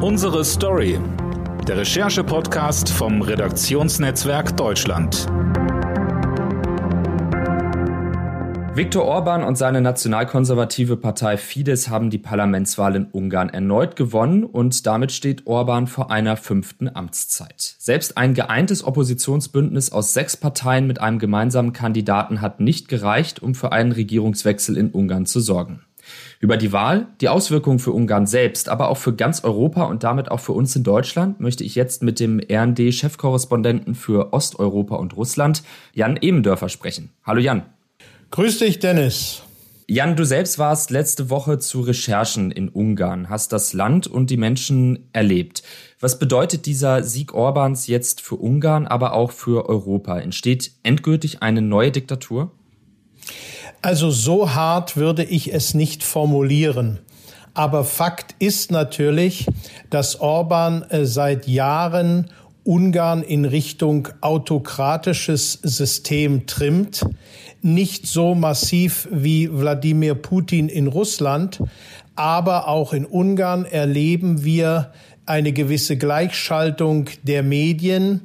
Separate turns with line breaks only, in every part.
Unsere Story. Der Recherche-Podcast vom Redaktionsnetzwerk Deutschland.
Viktor Orban und seine nationalkonservative Partei Fidesz haben die Parlamentswahl in Ungarn erneut gewonnen und damit steht Orban vor einer fünften Amtszeit. Selbst ein geeintes Oppositionsbündnis aus sechs Parteien mit einem gemeinsamen Kandidaten hat nicht gereicht, um für einen Regierungswechsel in Ungarn zu sorgen. Über die Wahl, die Auswirkungen für Ungarn selbst, aber auch für ganz Europa und damit auch für uns in Deutschland möchte ich jetzt mit dem RND-Chefkorrespondenten für Osteuropa und Russland, Jan Ebendörfer, sprechen. Hallo Jan.
Grüß dich, Dennis.
Jan, du selbst warst letzte Woche zu Recherchen in Ungarn, hast das Land und die Menschen erlebt. Was bedeutet dieser Sieg Orbans jetzt für Ungarn, aber auch für Europa? Entsteht endgültig eine neue Diktatur?
Also so hart würde ich es nicht formulieren. Aber Fakt ist natürlich, dass Orban äh, seit Jahren Ungarn in Richtung autokratisches System trimmt nicht so massiv wie Wladimir Putin in Russland, aber auch in Ungarn erleben wir eine gewisse Gleichschaltung der Medien.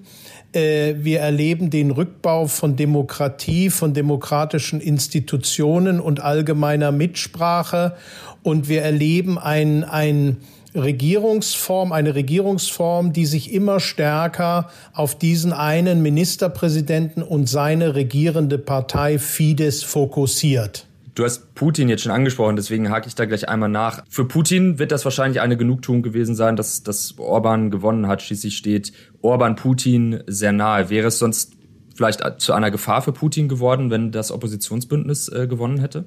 Äh, wir erleben den Rückbau von Demokratie, von demokratischen Institutionen und allgemeiner Mitsprache. Und wir erleben ein, ein Regierungsform, eine Regierungsform, die sich immer stärker auf diesen einen Ministerpräsidenten und seine regierende Partei Fidesz fokussiert.
Du hast Putin jetzt schon angesprochen, deswegen hake ich da gleich einmal nach. Für Putin wird das wahrscheinlich eine Genugtuung gewesen sein, dass, dass Orban gewonnen hat. Schließlich steht Orban Putin sehr nahe. Wäre es sonst vielleicht zu einer Gefahr für Putin geworden, wenn das Oppositionsbündnis äh, gewonnen hätte?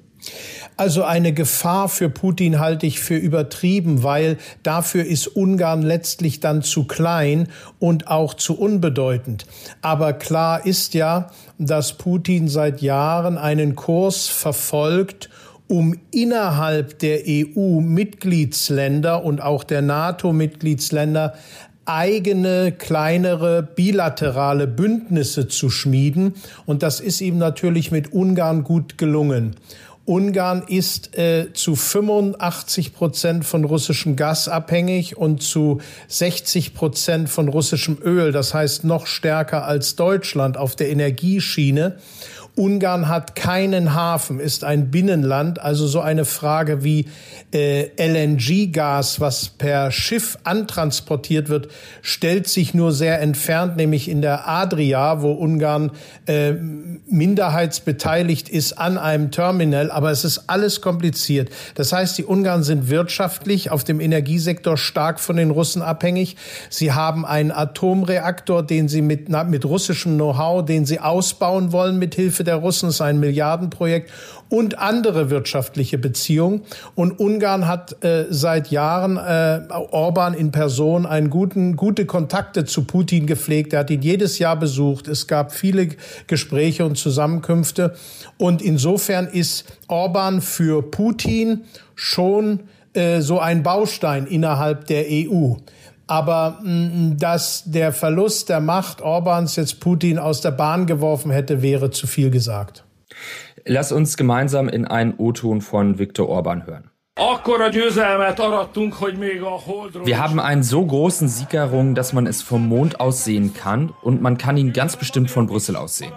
Also eine Gefahr für Putin halte ich für übertrieben, weil dafür ist Ungarn letztlich dann zu klein und auch zu unbedeutend. Aber klar ist ja, dass Putin seit Jahren einen Kurs verfolgt, um innerhalb der EU-Mitgliedsländer und auch der NATO-Mitgliedsländer eigene kleinere bilaterale Bündnisse zu schmieden. Und das ist ihm natürlich mit Ungarn gut gelungen. Ungarn ist äh, zu 85 Prozent von russischem Gas abhängig und zu 60 Prozent von russischem Öl. Das heißt noch stärker als Deutschland auf der Energieschiene. Ungarn hat keinen Hafen, ist ein Binnenland. Also so eine Frage wie äh, LNG-Gas, was per Schiff antransportiert wird, stellt sich nur sehr entfernt, nämlich in der Adria, wo Ungarn äh, minderheitsbeteiligt ist an einem Terminal. Aber es ist alles kompliziert. Das heißt, die Ungarn sind wirtschaftlich auf dem Energiesektor stark von den Russen abhängig. Sie haben einen Atomreaktor, den sie mit, na, mit russischem Know-how, den sie ausbauen wollen mit Hilfe der Russen, ist ein Milliardenprojekt und andere wirtschaftliche Beziehungen. Und Ungarn hat äh, seit Jahren äh, Orban in Person einen guten, gute Kontakte zu Putin gepflegt. Er hat ihn jedes Jahr besucht. Es gab viele Gespräche und Zusammenkünfte. Und insofern ist Orban für Putin schon äh, so ein Baustein innerhalb der EU. Aber mm, dass der Verlust der Macht Orbans jetzt Putin aus der Bahn geworfen hätte, wäre zu viel gesagt.
Lass uns gemeinsam in einen O-Ton von Viktor Orban hören. Wir haben einen so großen Sieg errungen, dass man es vom Mond aus sehen kann und man kann ihn ganz bestimmt von Brüssel aus sehen.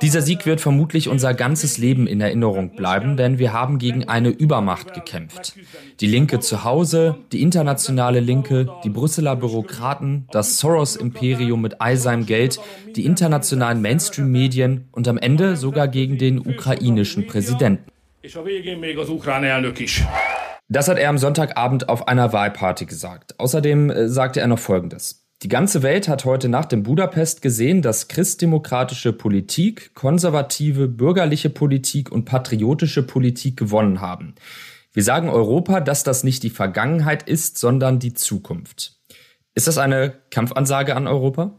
Dieser Sieg wird vermutlich unser ganzes Leben in Erinnerung bleiben, denn wir haben gegen eine Übermacht gekämpft. Die Linke zu Hause, die internationale Linke, die Brüsseler Bürokraten, das Soros-Imperium mit all seinem Geld, die internationalen Mainstream-Medien und am Ende sogar gegen den ukrainischen Präsidenten. Das hat er am Sonntagabend auf einer Wahlparty gesagt. Außerdem äh, sagte er noch Folgendes. Die ganze Welt hat heute nach dem Budapest gesehen, dass christdemokratische Politik, konservative, bürgerliche Politik und patriotische Politik gewonnen haben. Wir sagen Europa, dass das nicht die Vergangenheit ist, sondern die Zukunft. Ist das eine Kampfansage an Europa?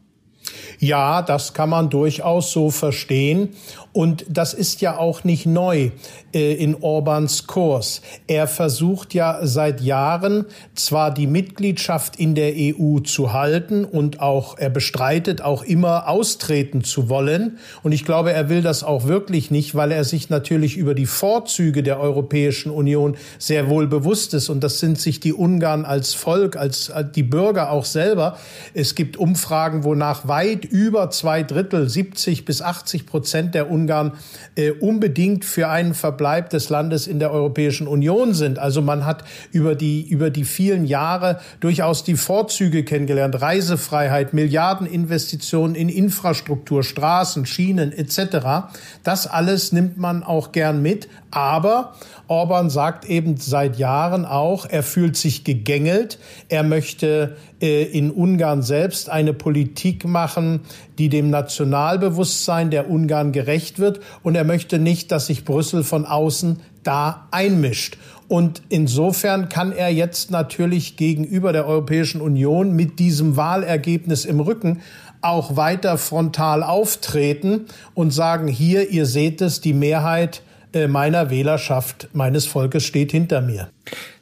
Ja, das kann man durchaus so verstehen. Und das ist ja auch nicht neu äh, in Orbans Kurs. Er versucht ja seit Jahren zwar die Mitgliedschaft in der EU zu halten und auch er bestreitet auch immer austreten zu wollen. Und ich glaube, er will das auch wirklich nicht, weil er sich natürlich über die Vorzüge der Europäischen Union sehr wohl bewusst ist. Und das sind sich die Ungarn als Volk, als die Bürger auch selber. Es gibt Umfragen, wonach weit über zwei Drittel, 70 bis 80 Prozent der Ungarn äh, unbedingt für einen Verbleib des Landes in der Europäischen Union sind. Also man hat über die, über die vielen Jahre durchaus die Vorzüge kennengelernt. Reisefreiheit, Milliardeninvestitionen in Infrastruktur, Straßen, Schienen etc. Das alles nimmt man auch gern mit. Aber Orban sagt eben seit Jahren auch, er fühlt sich gegängelt. Er möchte in Ungarn selbst eine Politik machen, die dem Nationalbewusstsein der Ungarn gerecht wird. Und er möchte nicht, dass sich Brüssel von außen da einmischt. Und insofern kann er jetzt natürlich gegenüber der Europäischen Union mit diesem Wahlergebnis im Rücken auch weiter frontal auftreten und sagen, hier, ihr seht es, die Mehrheit äh, meiner Wählerschaft, meines Volkes steht hinter mir.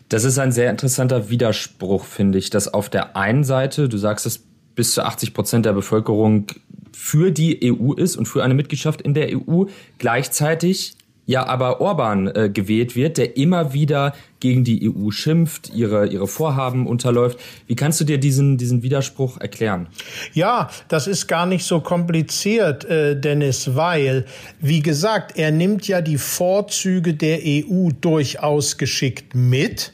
Das ist ein sehr interessanter Widerspruch, finde ich, dass auf der einen Seite, du sagst es, bis zu 80 Prozent der Bevölkerung für die EU ist und für eine Mitgliedschaft in der EU, gleichzeitig ja aber Orban äh, gewählt wird, der immer wieder gegen die EU schimpft, ihre, ihre Vorhaben unterläuft. Wie kannst du dir diesen, diesen Widerspruch erklären?
Ja, das ist gar nicht so kompliziert, äh, Dennis, weil, wie gesagt, er nimmt ja die Vorzüge der EU durchaus geschickt mit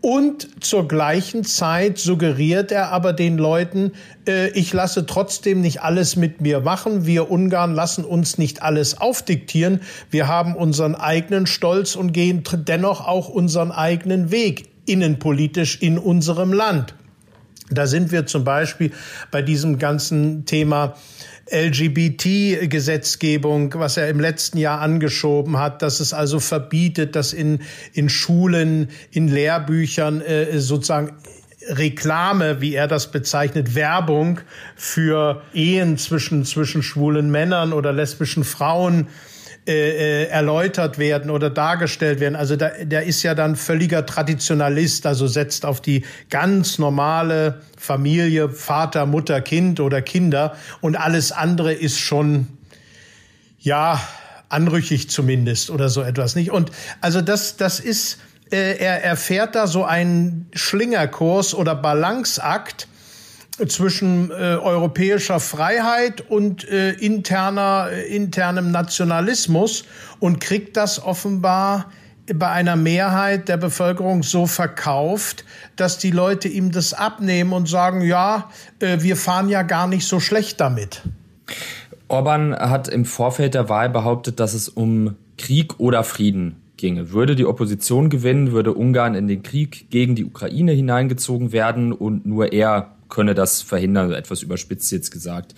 und zur gleichen Zeit suggeriert er aber den Leuten, äh, ich lasse trotzdem nicht alles mit mir machen. Wir Ungarn lassen uns nicht alles aufdiktieren. Wir haben unseren eigenen Stolz und gehen dennoch auch unseren eigenen Weg innenpolitisch in unserem Land. Da sind wir zum Beispiel bei diesem ganzen Thema LGBT-Gesetzgebung, was er im letzten Jahr angeschoben hat, dass es also verbietet, dass in, in Schulen, in Lehrbüchern äh, sozusagen Reklame, wie er das bezeichnet, Werbung für Ehen zwischen, zwischen schwulen Männern oder lesbischen Frauen äh, äh, erläutert werden oder dargestellt werden. Also da, der ist ja dann völliger Traditionalist, also setzt auf die ganz normale Familie, Vater, Mutter, Kind oder Kinder und alles andere ist schon, ja, anrüchig zumindest oder so etwas nicht. Und also das, das ist, äh, er erfährt da so einen Schlingerkurs oder Balanceakt, zwischen äh, europäischer Freiheit und äh, interner, äh, internem Nationalismus und kriegt das offenbar bei einer Mehrheit der Bevölkerung so verkauft, dass die Leute ihm das abnehmen und sagen, ja, äh, wir fahren ja gar nicht so schlecht damit.
Orban hat im Vorfeld der Wahl behauptet, dass es um Krieg oder Frieden ginge. Würde die Opposition gewinnen, würde Ungarn in den Krieg gegen die Ukraine hineingezogen werden und nur er könne das verhindern, etwas überspitzt jetzt gesagt.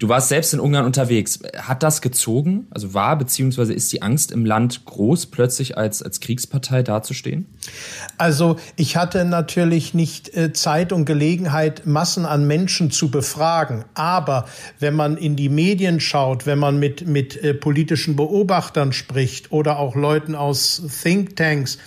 Du warst selbst in Ungarn unterwegs. Hat das gezogen? Also war beziehungsweise ist die Angst im Land groß, plötzlich als, als Kriegspartei dazustehen?
Also ich hatte natürlich nicht äh, Zeit und Gelegenheit, Massen an Menschen zu befragen. Aber wenn man in die Medien schaut, wenn man mit, mit äh, politischen Beobachtern spricht oder auch Leuten aus Thinktanks,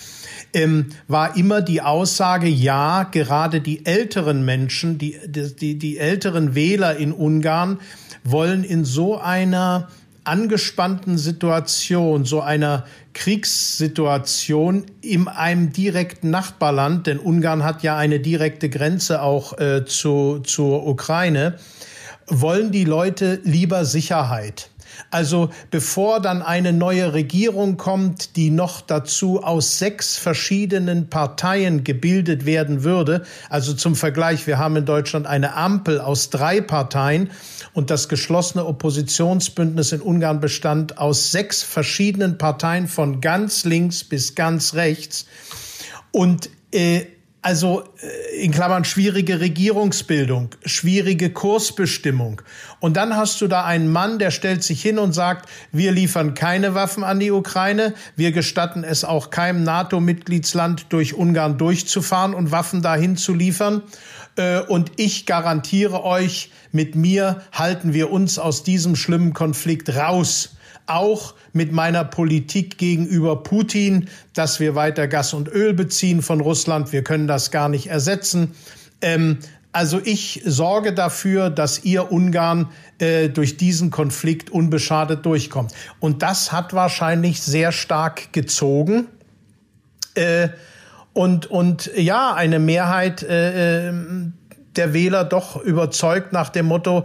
ähm, war immer die Aussage, ja, gerade die älteren Menschen, die, die, die älteren Wähler in Ungarn wollen in so einer angespannten Situation, so einer Kriegssituation in einem direkten Nachbarland, denn Ungarn hat ja eine direkte Grenze auch äh, zu, zur Ukraine, wollen die Leute lieber Sicherheit. Also bevor dann eine neue Regierung kommt, die noch dazu aus sechs verschiedenen Parteien gebildet werden würde, also zum Vergleich, wir haben in Deutschland eine Ampel aus drei Parteien und das geschlossene Oppositionsbündnis in Ungarn bestand aus sechs verschiedenen Parteien von ganz links bis ganz rechts. Und äh, also äh, in Klammern schwierige Regierungsbildung, schwierige Kursbestimmung. Und dann hast du da einen Mann, der stellt sich hin und sagt, wir liefern keine Waffen an die Ukraine, wir gestatten es auch keinem NATO-Mitgliedsland durch Ungarn durchzufahren und Waffen dahin zu liefern. Äh, und ich garantiere euch, mit mir halten wir uns aus diesem schlimmen Konflikt raus. Auch mit meiner Politik gegenüber Putin, dass wir weiter Gas und Öl beziehen von Russland. Wir können das gar nicht ersetzen. Ähm, also ich sorge dafür, dass ihr Ungarn äh, durch diesen Konflikt unbeschadet durchkommt. Und das hat wahrscheinlich sehr stark gezogen. Äh, und, und ja, eine Mehrheit äh, äh der Wähler doch überzeugt nach dem Motto,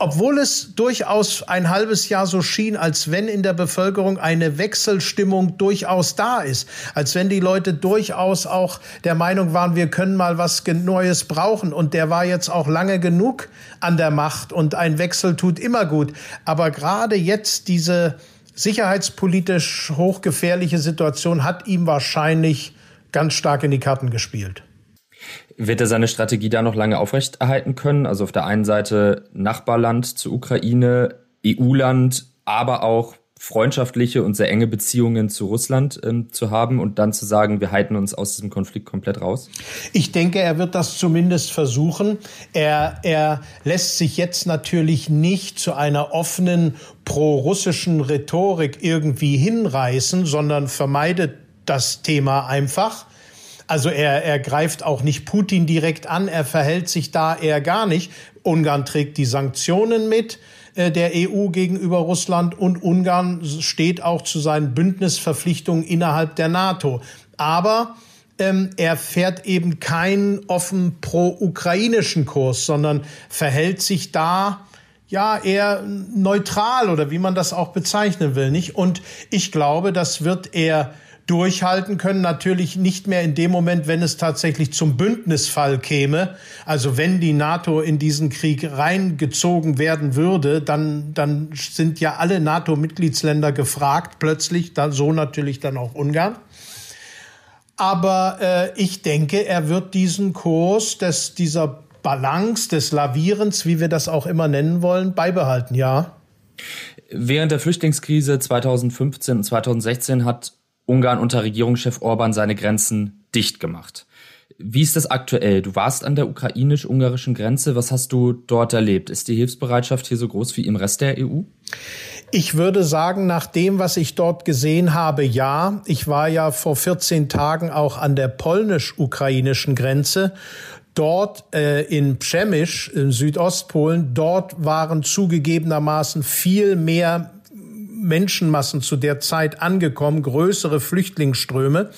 obwohl es durchaus ein halbes Jahr so schien, als wenn in der Bevölkerung eine Wechselstimmung durchaus da ist, als wenn die Leute durchaus auch der Meinung waren, wir können mal was Neues brauchen und der war jetzt auch lange genug an der Macht und ein Wechsel tut immer gut. Aber gerade jetzt diese sicherheitspolitisch hochgefährliche Situation hat ihm wahrscheinlich ganz stark in die Karten gespielt.
Wird er seine Strategie da noch lange aufrechterhalten können? Also auf der einen Seite Nachbarland zur Ukraine, EU-Land, aber auch freundschaftliche und sehr enge Beziehungen zu Russland ähm, zu haben und dann zu sagen, wir halten uns aus diesem Konflikt komplett raus?
Ich denke, er wird das zumindest versuchen. Er, er lässt sich jetzt natürlich nicht zu einer offenen pro-russischen Rhetorik irgendwie hinreißen, sondern vermeidet das Thema einfach. Also er, er greift auch nicht Putin direkt an, er verhält sich da eher gar nicht. Ungarn trägt die Sanktionen mit äh, der EU gegenüber Russland und Ungarn steht auch zu seinen Bündnisverpflichtungen innerhalb der NATO. Aber ähm, er fährt eben keinen offen pro-ukrainischen Kurs, sondern verhält sich da ja eher neutral oder wie man das auch bezeichnen will, nicht? Und ich glaube, das wird er durchhalten können. Natürlich nicht mehr in dem Moment, wenn es tatsächlich zum Bündnisfall käme. Also wenn die NATO in diesen Krieg reingezogen werden würde, dann, dann sind ja alle NATO-Mitgliedsländer gefragt, plötzlich, dann, so natürlich dann auch Ungarn. Aber äh, ich denke, er wird diesen Kurs des, dieser Balance, des Lavierens, wie wir das auch immer nennen wollen, beibehalten, ja.
Während der Flüchtlingskrise 2015 und 2016 hat Ungarn unter Regierungschef Orban seine Grenzen dicht gemacht. Wie ist das aktuell? Du warst an der ukrainisch-ungarischen Grenze. Was hast du dort erlebt? Ist die Hilfsbereitschaft hier so groß wie im Rest der EU?
Ich würde sagen, nach dem, was ich dort gesehen habe, ja. Ich war ja vor 14 Tagen auch an der polnisch-ukrainischen Grenze. Dort äh, in Przemysch, in Südostpolen, dort waren zugegebenermaßen viel mehr Menschenmassen zu der Zeit angekommen, größere Flüchtlingsströme.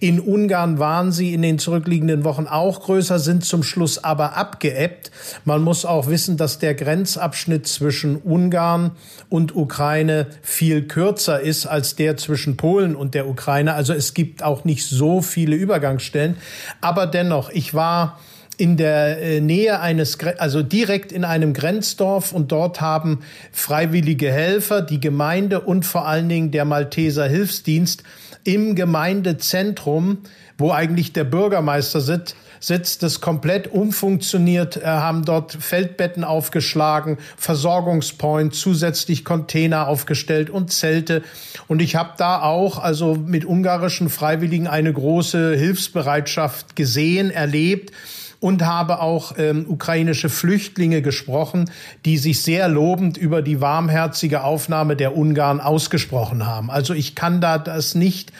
In Ungarn waren sie in den zurückliegenden Wochen auch größer, sind zum Schluss aber abgeebbt. Man muss auch wissen, dass der Grenzabschnitt zwischen Ungarn und Ukraine viel kürzer ist als der zwischen Polen und der Ukraine. Also es gibt auch nicht so viele Übergangsstellen. Aber dennoch, ich war in der äh, Nähe eines, also direkt in einem Grenzdorf und dort haben freiwillige Helfer, die Gemeinde und vor allen Dingen der Malteser Hilfsdienst im Gemeindezentrum, wo eigentlich der Bürgermeister sitzt, sitzt das komplett umfunktioniert, äh, haben dort Feldbetten aufgeschlagen, Versorgungspoint, zusätzlich Container aufgestellt und Zelte. Und ich habe da auch also mit ungarischen Freiwilligen eine große Hilfsbereitschaft gesehen, erlebt und habe auch ähm, ukrainische Flüchtlinge gesprochen, die sich sehr lobend über die warmherzige Aufnahme der Ungarn ausgesprochen haben. Also ich kann da das nicht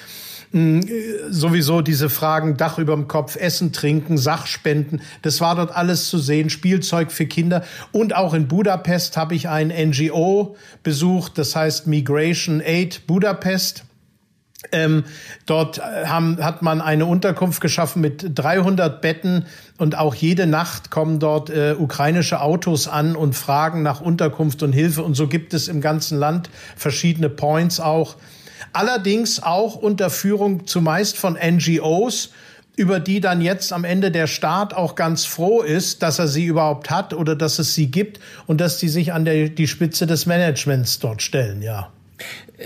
hm, sowieso diese Fragen Dach überm Kopf, Essen, Trinken, Sachspenden, das war dort alles zu sehen, Spielzeug für Kinder. Und auch in Budapest habe ich ein NGO besucht, das heißt Migration Aid Budapest. Ähm, dort äh, haben, hat man eine Unterkunft geschaffen mit 300 Betten und auch jede Nacht kommen dort äh, ukrainische Autos an und fragen nach Unterkunft und Hilfe und so gibt es im ganzen Land verschiedene Points auch. Allerdings auch unter Führung zumeist von NGOs, über die dann jetzt am Ende der Staat auch ganz froh ist, dass er sie überhaupt hat oder dass es sie gibt und dass die sich an der, die Spitze des Managements dort stellen, ja.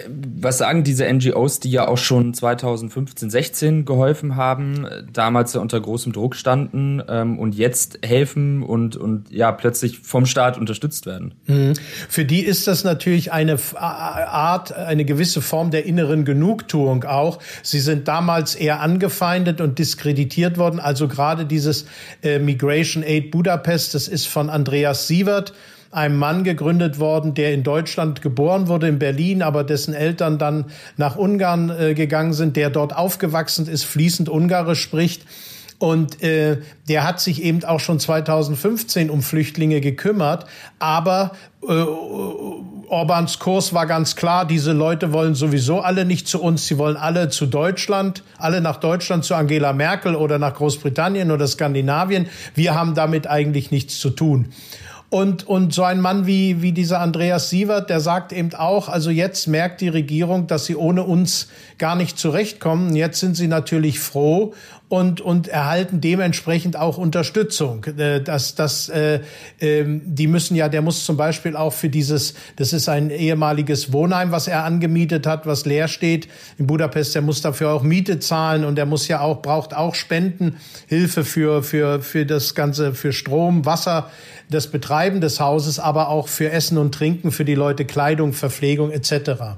Was sagen diese NGOs, die ja auch schon 2015, 16 geholfen haben, damals ja unter großem Druck standen ähm, und jetzt helfen und, und ja plötzlich vom Staat unterstützt werden?
Mhm. Für die ist das natürlich eine Art, eine gewisse Form der inneren Genugtuung auch. Sie sind damals eher angefeindet und diskreditiert worden. Also gerade dieses äh, Migration Aid Budapest, das ist von Andreas Sievert einem Mann gegründet worden, der in Deutschland geboren wurde, in Berlin, aber dessen Eltern dann nach Ungarn äh, gegangen sind, der dort aufgewachsen ist, fließend Ungarisch spricht. Und äh, der hat sich eben auch schon 2015 um Flüchtlinge gekümmert. Aber äh, Orbans Kurs war ganz klar, diese Leute wollen sowieso alle nicht zu uns, sie wollen alle zu Deutschland, alle nach Deutschland, zu Angela Merkel oder nach Großbritannien oder Skandinavien. Wir haben damit eigentlich nichts zu tun. Und, und so ein Mann wie, wie dieser Andreas Sievert, der sagt eben auch, also jetzt merkt die Regierung, dass sie ohne uns gar nicht zurechtkommen. Jetzt sind sie natürlich froh und, und erhalten dementsprechend auch Unterstützung. Das, das, äh, äh, die müssen ja, der muss zum Beispiel auch für dieses, das ist ein ehemaliges Wohnheim, was er angemietet hat, was leer steht in Budapest, der muss dafür auch Miete zahlen und der muss ja auch, braucht auch Spenden, Hilfe für, für, für das Ganze, für Strom, Wasser das Betreiben des Hauses, aber auch für Essen und Trinken, für die Leute Kleidung, Verpflegung etc.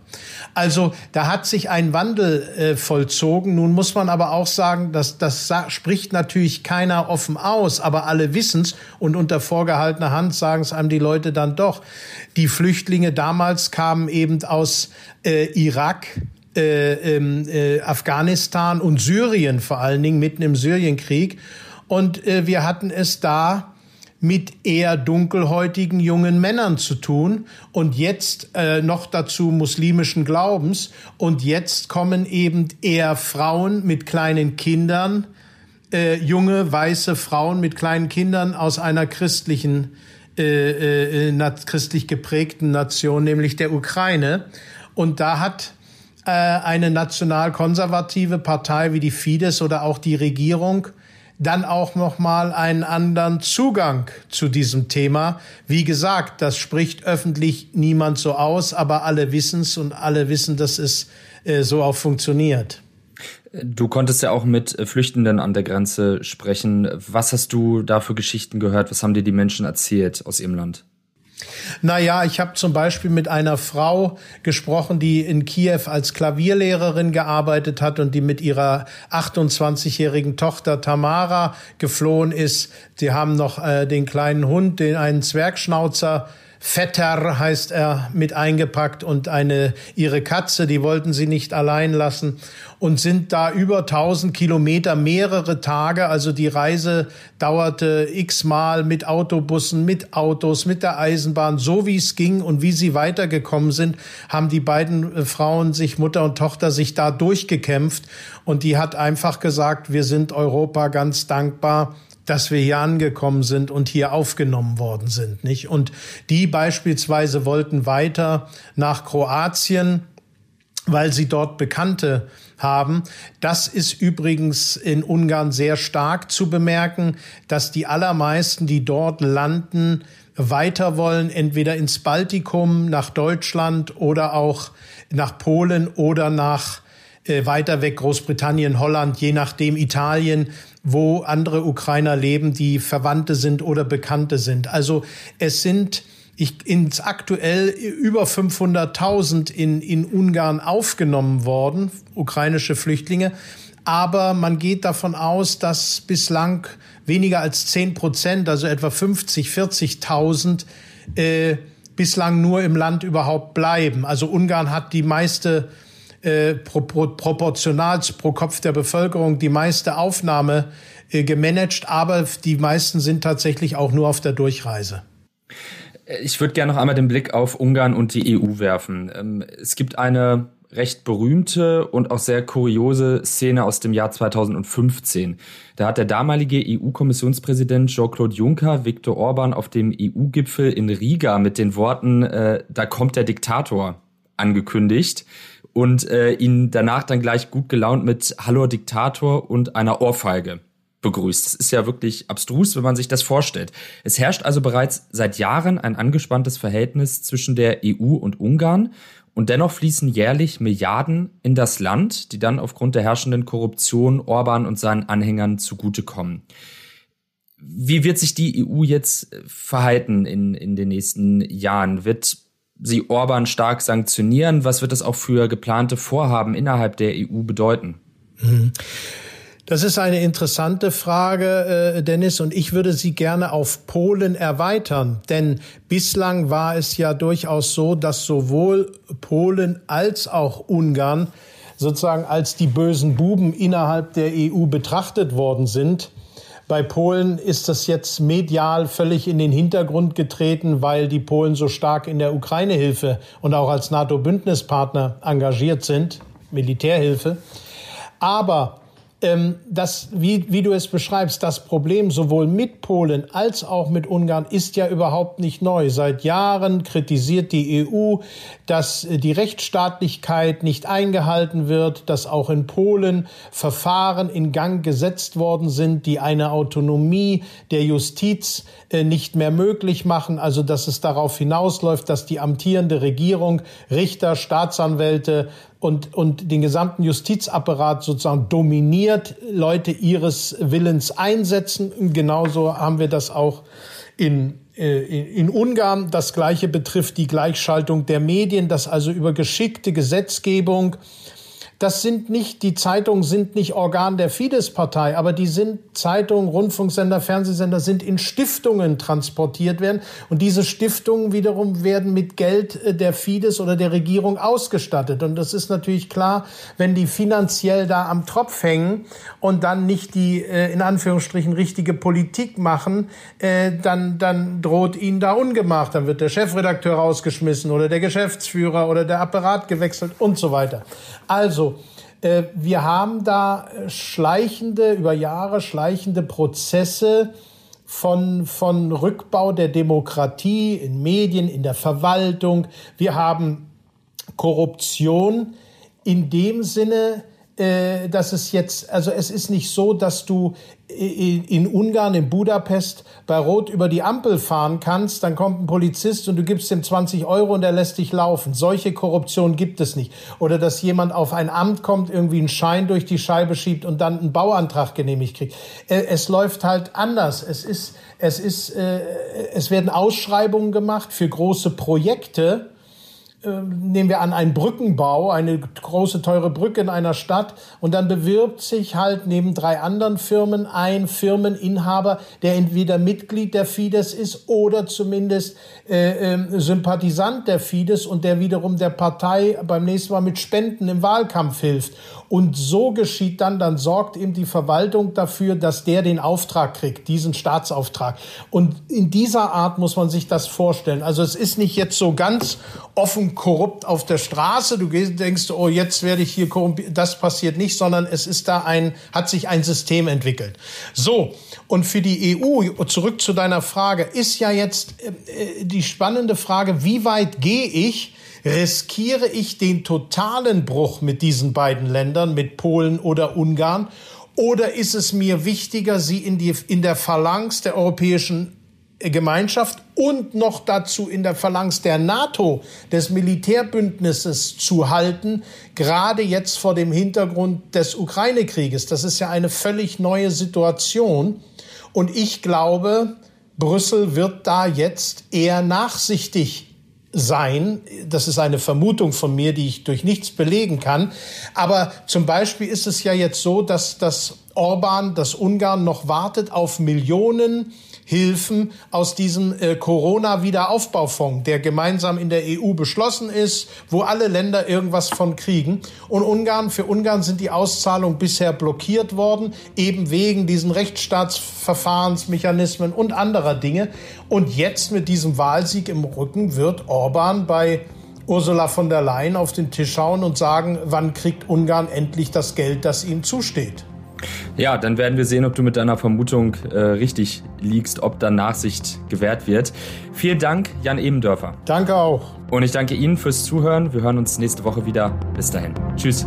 Also da hat sich ein Wandel äh, vollzogen. Nun muss man aber auch sagen, dass das spricht natürlich keiner offen aus, aber alle wissen's und unter vorgehaltener Hand sagen es einem die Leute dann doch. Die Flüchtlinge damals kamen eben aus äh, Irak, äh, äh, Afghanistan und Syrien vor allen Dingen mitten im Syrienkrieg. Und äh, wir hatten es da mit eher dunkelhäutigen jungen Männern zu tun und jetzt äh, noch dazu muslimischen Glaubens und jetzt kommen eben eher Frauen mit kleinen Kindern, äh, junge weiße Frauen mit kleinen Kindern aus einer christlichen äh, äh, christlich geprägten Nation, nämlich der Ukraine. Und da hat äh, eine nationalkonservative Partei wie die Fidesz oder auch die Regierung dann auch noch mal einen anderen Zugang zu diesem Thema. Wie gesagt, das spricht öffentlich niemand so aus, aber alle wissen es und alle wissen, dass es äh, so auch funktioniert.
Du konntest ja auch mit Flüchtenden an der Grenze sprechen. Was hast du da für Geschichten gehört? Was haben dir die Menschen erzählt aus ihrem Land?
Naja, ich habe zum Beispiel mit einer Frau gesprochen, die in Kiew als Klavierlehrerin gearbeitet hat und die mit ihrer 28-jährigen Tochter Tamara geflohen ist. Sie haben noch äh, den kleinen Hund, den einen Zwergschnauzer Vetter heißt er mit eingepackt und eine ihre Katze, die wollten sie nicht allein lassen und sind da über 1000 Kilometer mehrere Tage. Also die Reise dauerte x-mal mit Autobussen, mit Autos, mit der Eisenbahn, so wie es ging und wie sie weitergekommen sind, haben die beiden äh, Frauen sich, Mutter und Tochter, sich da durchgekämpft. Und die hat einfach gesagt, wir sind Europa ganz dankbar dass wir hier angekommen sind und hier aufgenommen worden sind, nicht? Und die beispielsweise wollten weiter nach Kroatien, weil sie dort Bekannte haben. Das ist übrigens in Ungarn sehr stark zu bemerken, dass die allermeisten, die dort landen, weiter wollen, entweder ins Baltikum, nach Deutschland oder auch nach Polen oder nach äh, weiter weg Großbritannien, Holland, je nachdem Italien wo andere Ukrainer leben, die Verwandte sind oder Bekannte sind. Also es sind ich, ins aktuell über 500.000 in, in Ungarn aufgenommen worden, ukrainische Flüchtlinge. Aber man geht davon aus, dass bislang weniger als 10 Prozent, also etwa 50, 40.000, äh, bislang nur im Land überhaupt bleiben. Also Ungarn hat die meiste äh, pro, pro, proportional pro Kopf der Bevölkerung die meiste Aufnahme äh, gemanagt, aber die meisten sind tatsächlich auch nur auf der Durchreise.
Ich würde gerne noch einmal den Blick auf Ungarn und die EU werfen. Ähm, es gibt eine recht berühmte und auch sehr kuriose Szene aus dem Jahr 2015. Da hat der damalige EU-Kommissionspräsident Jean-Claude Juncker Viktor Orban auf dem EU-Gipfel in Riga mit den Worten äh, Da kommt der Diktator angekündigt und äh, ihn danach dann gleich gut gelaunt mit Hallo Diktator und einer Ohrfeige begrüßt. Das ist ja wirklich abstrus, wenn man sich das vorstellt. Es herrscht also bereits seit Jahren ein angespanntes Verhältnis zwischen der EU und Ungarn und dennoch fließen jährlich Milliarden in das Land, die dann aufgrund der herrschenden Korruption Orban und seinen Anhängern zugutekommen. Wie wird sich die EU jetzt verhalten in, in den nächsten Jahren? Wird sie Orban stark sanktionieren? Was wird das auch für geplante Vorhaben innerhalb der EU bedeuten?
Mhm. Das ist eine interessante Frage, äh, Dennis, und ich würde sie gerne auf Polen erweitern. Denn bislang war es ja durchaus so, dass sowohl Polen als auch Ungarn sozusagen als die bösen Buben innerhalb der EU betrachtet worden sind. Bei Polen ist das jetzt medial völlig in den Hintergrund getreten, weil die Polen so stark in der Ukraine-Hilfe und auch als NATO-Bündnispartner engagiert sind, Militärhilfe. Aber ähm, das, wie, wie du es beschreibst, das Problem sowohl mit Polen als auch mit Ungarn ist ja überhaupt nicht neu. Seit Jahren kritisiert die EU, dass die Rechtsstaatlichkeit nicht eingehalten wird, dass auch in Polen Verfahren in Gang gesetzt worden sind, die eine Autonomie der Justiz äh, nicht mehr möglich machen. Also dass es darauf hinausläuft, dass die amtierende Regierung Richter, Staatsanwälte, und, und den gesamten Justizapparat sozusagen dominiert, Leute ihres Willens einsetzen. Genauso haben wir das auch in, äh, in Ungarn. Das Gleiche betrifft die Gleichschaltung der Medien, dass also über geschickte Gesetzgebung das sind nicht, die Zeitungen sind nicht Organ der Fidesz-Partei, aber die sind Zeitungen, Rundfunksender, Fernsehsender sind in Stiftungen transportiert werden. Und diese Stiftungen wiederum werden mit Geld äh, der Fidesz oder der Regierung ausgestattet. Und das ist natürlich klar, wenn die finanziell da am Tropf hängen und dann nicht die, äh, in Anführungsstrichen, richtige Politik machen, äh, dann, dann droht ihnen da Ungemacht. Dann wird der Chefredakteur rausgeschmissen oder der Geschäftsführer oder der Apparat gewechselt und so weiter. Also, äh, wir haben da schleichende, über Jahre schleichende Prozesse von, von Rückbau der Demokratie in Medien, in der Verwaltung. Wir haben Korruption in dem Sinne, äh, dass es jetzt, also es ist nicht so, dass du in Ungarn, in Budapest, bei Rot über die Ampel fahren kannst, dann kommt ein Polizist und du gibst ihm 20 Euro und er lässt dich laufen. Solche Korruption gibt es nicht. Oder dass jemand auf ein Amt kommt, irgendwie einen Schein durch die Scheibe schiebt und dann einen Bauantrag genehmigt kriegt. Äh, es läuft halt anders. Es ist, es ist, äh, es werden Ausschreibungen gemacht für große Projekte nehmen wir an, einen Brückenbau, eine große, teure Brücke in einer Stadt und dann bewirbt sich halt neben drei anderen Firmen ein Firmeninhaber, der entweder Mitglied der Fidesz ist oder zumindest äh, äh, Sympathisant der Fidesz und der wiederum der Partei beim nächsten Mal mit Spenden im Wahlkampf hilft. Und so geschieht dann, dann sorgt eben die Verwaltung dafür, dass der den Auftrag kriegt, diesen Staatsauftrag. Und in dieser Art muss man sich das vorstellen. Also es ist nicht jetzt so ganz offen korrupt auf der Straße. Du denkst, oh, jetzt werde ich hier korrumpiert. Das passiert nicht, sondern es ist da ein, hat sich ein System entwickelt. So. Und für die EU, zurück zu deiner Frage, ist ja jetzt äh, die spannende Frage, wie weit gehe ich, riskiere ich den totalen Bruch mit diesen beiden Ländern, mit Polen oder Ungarn? Oder ist es mir wichtiger, sie in, die, in der Phalanx der Europäischen Gemeinschaft und noch dazu in der Phalanx der NATO, des Militärbündnisses zu halten, gerade jetzt vor dem Hintergrund des Ukraine-Krieges. Das ist ja eine völlig neue Situation. Und ich glaube, Brüssel wird da jetzt eher nachsichtig sein. Das ist eine Vermutung von mir, die ich durch nichts belegen kann. Aber zum Beispiel ist es ja jetzt so, dass das Orban, das Ungarn noch wartet auf Millionen Hilfen aus diesem äh, Corona-Wiederaufbaufonds, der gemeinsam in der EU beschlossen ist, wo alle Länder irgendwas von kriegen. Und Ungarn, für Ungarn sind die Auszahlungen bisher blockiert worden, eben wegen diesen Rechtsstaatsverfahrensmechanismen und anderer Dinge. Und jetzt mit diesem Wahlsieg im Rücken wird Orban bei Ursula von der Leyen auf den Tisch schauen und sagen, wann kriegt Ungarn endlich das Geld, das ihm zusteht.
Ja, dann werden wir sehen, ob du mit deiner Vermutung äh, richtig liegst, ob dann Nachsicht gewährt wird. Vielen Dank, Jan Ebendörfer.
Danke auch.
Und ich danke Ihnen fürs Zuhören. Wir hören uns nächste Woche wieder. Bis dahin. Tschüss.